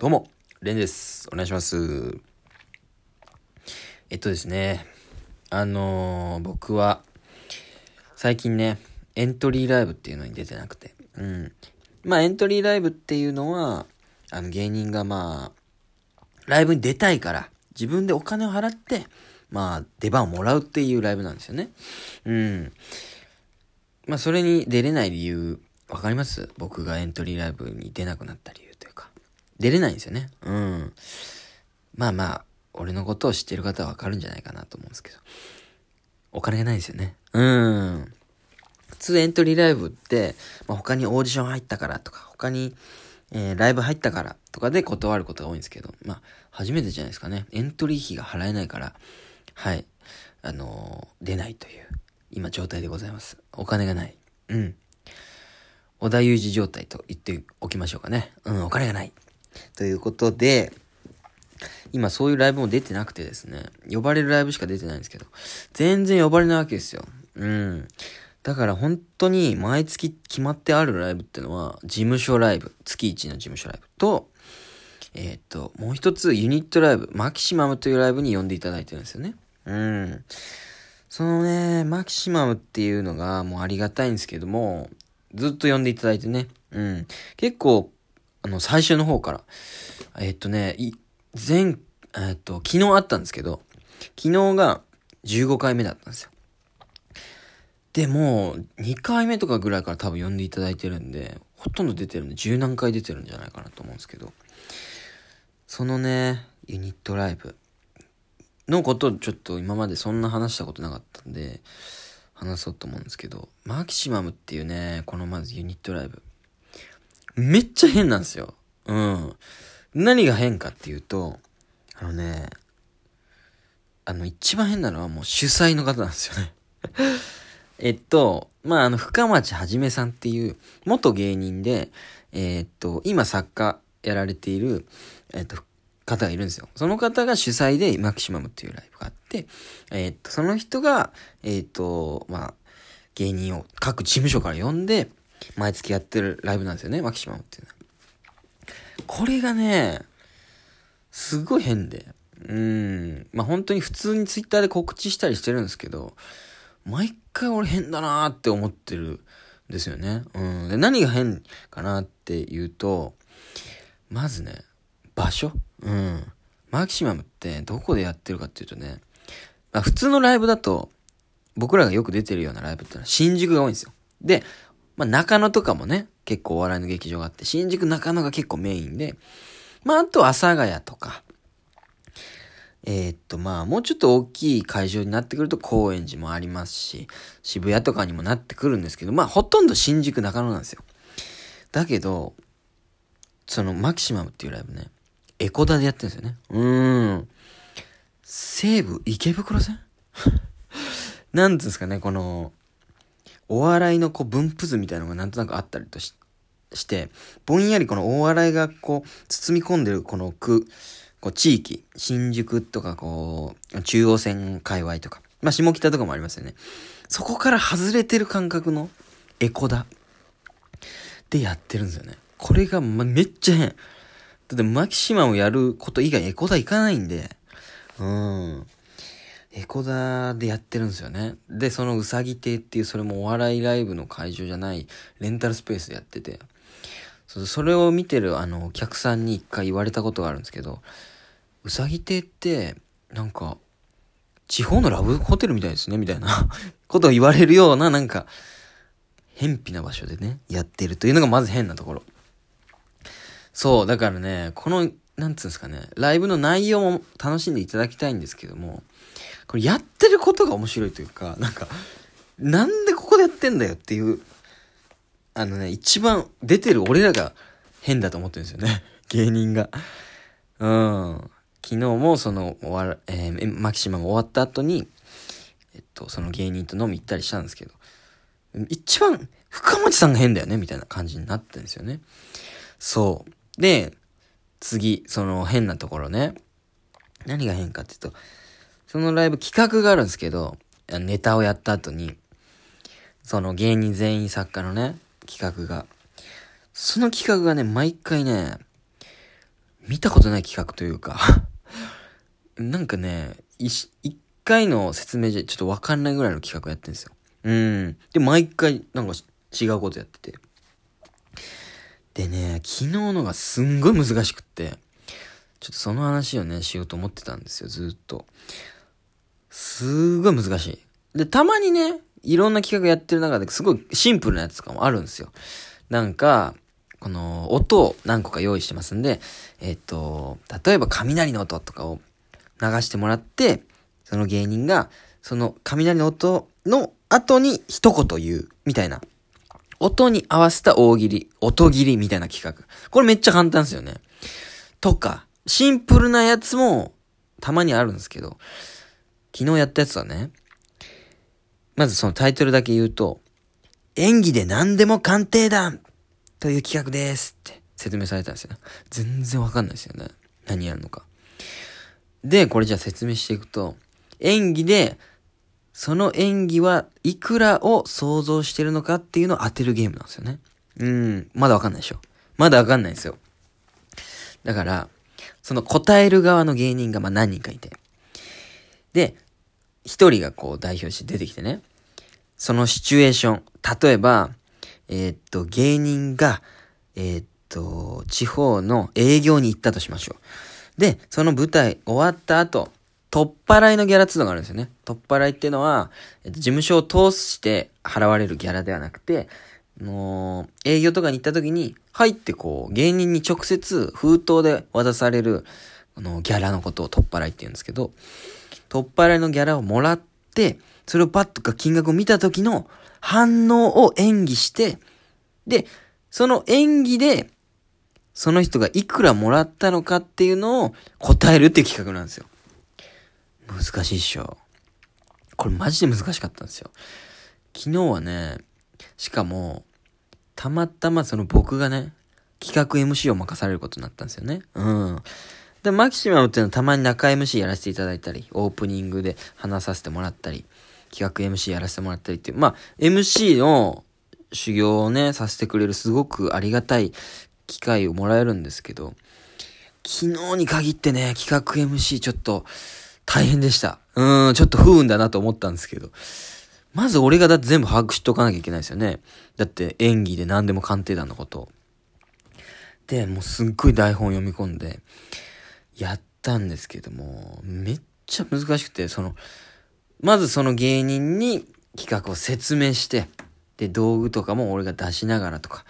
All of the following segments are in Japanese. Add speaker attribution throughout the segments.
Speaker 1: どうも、レンです。お願いします。えっとですね、あのー、僕は、最近ね、エントリーライブっていうのに出てなくて、うん。まあ、エントリーライブっていうのは、あの、芸人がまあ、ライブに出たいから、自分でお金を払って、まあ、出番をもらうっていうライブなんですよね。うん。まあ、それに出れない理由、わかります？僕がエントリーライブに出なくなった理由。出れないんですよね。うん。まあまあ、俺のことを知ってる方はわかるんじゃないかなと思うんですけど。お金がないですよね。うん。普通エントリーライブって、まあ、他にオーディション入ったからとか、他に、えー、ライブ入ったからとかで断ることが多いんですけど、まあ、初めてじゃないですかね。エントリー費が払えないから、はい、あのー、出ないという、今状態でございます。お金がない。うん。小田裕二状態と言っておきましょうかね。うん、お金がない。ということで、今そういうライブも出てなくてですね、呼ばれるライブしか出てないんですけど、全然呼ばれないわけですよ。うん。だから本当に毎月決まってあるライブってのは、事務所ライブ、月1の事務所ライブと、えー、っと、もう一つユニットライブ、マキシマムというライブに呼んでいただいてるんですよね。うん。そのね、マキシマムっていうのがもうありがたいんですけども、ずっと呼んでいただいてね。うん。結構あの、最初の方から。えっとね、い、前、えっと、昨日あったんですけど、昨日が15回目だったんですよ。で、もう、2回目とかぐらいから多分呼んでいただいてるんで、ほとんど出てるんで、十何回出てるんじゃないかなと思うんですけど、そのね、ユニットライブのことをちょっと今までそんな話したことなかったんで、話そうと思うんですけど、マキシマムっていうね、このまずユニットライブ。めっちゃ変なんですよ。うん。何が変かっていうと、あのね、あの、一番変なのはもう主催の方なんですよね えっと、まあ、あの、深町はじめさんっていう元芸人で、えー、っと、今作家やられている、え、っと、方がいるんですよ。その方が主催でマキシマムっていうライブがあって、えー、っと、その人が、えっと、まあ、芸人を各事務所から呼んで、毎月やってるライブなんですよね、マキシマムっていうのは。これがね、すごい変で。うん。まあ、本当に普通にツイッターで告知したりしてるんですけど、毎回俺変だなーって思ってるんですよね。うん。で、何が変かなっていうと、まずね、場所うん。マキシマムってどこでやってるかっていうとね、まあ、普通のライブだと、僕らがよく出てるようなライブってのは新宿が多いんですよ。で、まあ、中野とかもね、結構お笑いの劇場があって、新宿中野が結構メインで、まあ、あと阿佐ヶ谷とか、えー、っと、まあ、もうちょっと大きい会場になってくると高円寺もありますし、渋谷とかにもなってくるんですけど、まあ、ほとんど新宿中野なんですよ。だけど、そのマキシマムっていうライブね、エコダでやってるんですよね。うーん。西武池袋線？なんつうんですかね、この、お笑いのこう分布図みたいなのがなんとなくあったりとしして、ぼんやりこのお笑いがこう包み込んでるこの区、こう地域、新宿とかこう、中央線界隈とか、まあ下北とかもありますよね。そこから外れてる感覚のエコダでやってるんですよね。これが、めっちゃ変。だってマキシマムやること以外エコダ行かないんで、うん。エコダでやってるんですよね。で、そのうさぎ亭っていう、それもお笑いライブの会場じゃない、レンタルスペースでやってて、それを見てる、あの、お客さんに一回言われたことがあるんですけど、うさぎ亭って、なんか、地方のラブホテルみたいですね、みたいな ことを言われるような、なんか、偏僻な場所でね、やってるというのがまず変なところ。そう、だからね、この、なんつうんですかね、ライブの内容も楽しんでいただきたいんですけども、これやってることが面白いというか、なんか、なんでここでやってんだよっていう、あのね、一番出てる俺らが変だと思ってるんですよね。芸人が。うん。昨日もその、終わら、えー、マキシマが終わった後に、えっと、その芸人と飲み行ったりしたんですけど、一番、深町さんが変だよねみたいな感じになってるんですよね。そう。で、次、その変なところね。何が変かって言うと、そのライブ企画があるんですけど、ネタをやった後に、その芸人全員作家のね、企画が。その企画がね、毎回ね、見たことない企画というか なんかね、一回の説明じゃちょっとわかんないぐらいの企画やってるんですよ。うん。で、毎回なんか違うことやってて。でね、昨日のがすんごい難しくって、ちょっとその話をね、しようと思ってたんですよ、ずっと。すーごい難しい。で、たまにね、いろんな企画やってる中ですごいシンプルなやつとかもあるんですよ。なんか、この音を何個か用意してますんで、えっ、と、例えば雷の音とかを流してもらって、その芸人が、その雷の音の後に一言言う、みたいな。音に合わせた大喜利、音切りみたいな企画。これめっちゃ簡単ですよね。とか、シンプルなやつもたまにあるんですけど、昨日やったやつはね、まずそのタイトルだけ言うと、演技で何でも鑑定だという企画ですって説明されたんですよ。全然わかんないですよね。何やるのか。で、これじゃあ説明していくと、演技で、その演技はいくらを想像してるのかっていうのを当てるゲームなんですよね。うん、まだわかんないでしょ。まだわかんないんですよ。だから、その答える側の芸人がまあ何人かいて。で、一人がこう代表して出てきてね。そのシチュエーション。例えば、えー、っと、芸人が、えー、っと、地方の営業に行ったとしましょう。で、その舞台終わった後、取っ払いのギャラっていうのがあるんですよね。取っ払いっていうのは、えっと、事務所を通して払われるギャラではなくて、の営業とかに行った時に、入ってこう、芸人に直接封筒で渡される、あの、ギャラのことを取っ払いって言うんですけど、取っ払いのギャラをもらって、それをパッとか金額を見た時の反応を演技して、で、その演技で、その人がいくらもらったのかっていうのを答えるっていう企画なんですよ。難しいっしょ。これマジで難しかったんですよ。昨日はね、しかも、たまたまその僕がね、企画 MC を任されることになったんですよね。うん。で、マキシマムっていうのはたまに中 MC やらせていただいたり、オープニングで話させてもらったり、企画 MC やらせてもらったりっていう、まあ、MC の修行をね、させてくれるすごくありがたい機会をもらえるんですけど、昨日に限ってね、企画 MC ちょっと大変でした。うん、ちょっと不運だなと思ったんですけど。まず俺がだって全部把握しとかなきゃいけないですよね。だって演技で何でも鑑定団のことで、もうすっごい台本読み込んで、やったんですけども、めっちゃ難しくて、その、まずその芸人に企画を説明して、で、道具とかも俺が出しながらとか、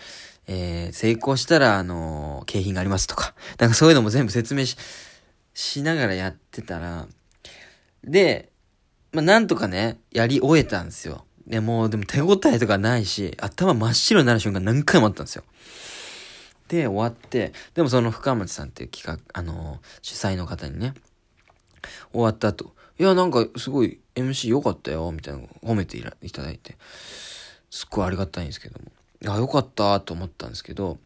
Speaker 1: えー、成功したら、あのー、景品がありますとか、なんかそういうのも全部説明し、しながらやってたら、で、まあ、なんとかね、やり終えたんですよ。で、もう、でも手応えとかないし、頭真っ白になる瞬間何回もあったんですよ。で、終わって、でもその深町さんっていう企画、あの、主催の方にね、終わった後、いや、なんかすごい MC 良かったよ、みたいなの褒めていただいて、すっごいありがたいんですけども。あ、良かったと思ったんですけど、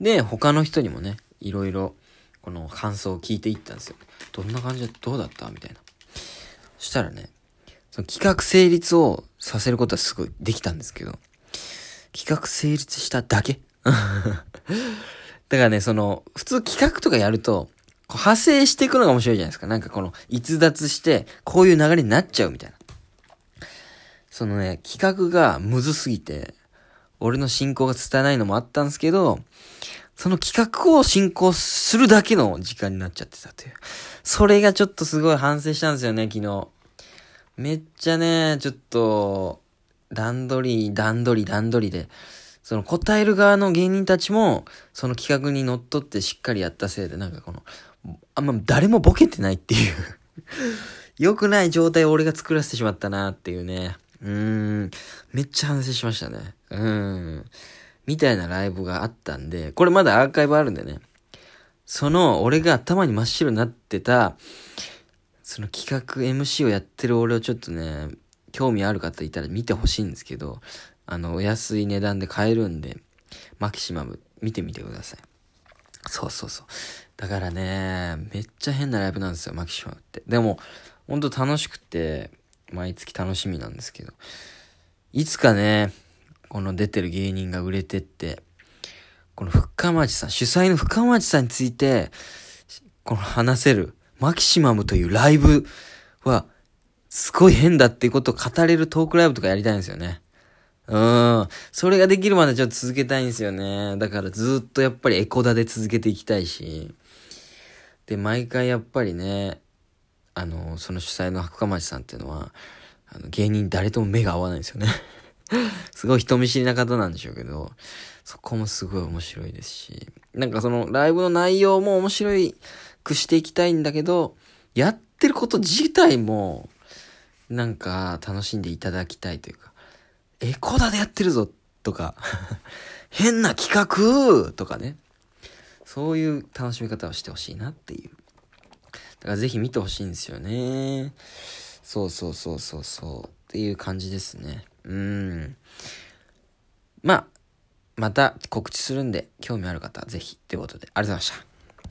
Speaker 1: で、他の人にもね、いろいろ、この感想を聞いていったんですよ。どんな感じで、どうだった？みたいな。そしたらね、その企画成立をさせることはすごいできたんですけど、企画成立しただけ だからね、その、普通企画とかやると、派生していくのが面白いじゃないですか。なんかこの、逸脱して、こういう流れになっちゃうみたいな。そのね、企画がむずすぎて、俺の進行が伝えないのもあったんですけど、その企画を進行するだけの時間になっちゃってたという。それがちょっとすごい反省したんですよね、昨日。めっちゃね、ちょっと、段取り、段取り、段取りで、その答える側の芸人たちも、その企画に乗っ取ってしっかりやったせいで、なんかこの、あんま誰もボケてないっていう 良くない状態を俺が作らせてしまったなっていうね。うーん。めっちゃ反省しましたね。うーん。みたいなライブがあったんで、これまだアーカイブあるんでね。その、俺が頭に真っ白になってた、その企画 MC をやってる俺をちょっとね、興味ある方いたら見てほしいんですけど、あの、お安い値段で買えるんで、マキシマム見てみてください。そうそうそう。だからね、めっちゃ変なライブなんですよ、マキシマムって。でも、ほんと楽しくて、毎月楽しみなんですけど、いつかね、この出てる芸人が売れてって、この深町さん、主催の深町さんについて、この話せる、マキシマムというライブは、すごい変だっていうことを語れるトークライブとかやりたいんですよね。うん。それができるまでちょっと続けたいんですよね。だからずっとやっぱりエコダで続けていきたいし。で、毎回やっぱりね、あの、その主催の白町さんっていうのは、あの芸人誰とも目が合わないんですよね。すごい人見知りな方なんでしょうけど、そこもすごい面白いですし、なんかそのライブの内容も面白くしていきたいんだけど、やってること自体も、なんか楽しんでいただきたいというか、エコダでやってるぞとか、変な企画とかね。そういう楽しみ方をしてほしいなっていう。だからぜひ見てほしいんですよね。そうそうそうそうそう。っていう感じですね。うん。まあ、また告知するんで、興味ある方はぜひ。ということで、ありがとうございました。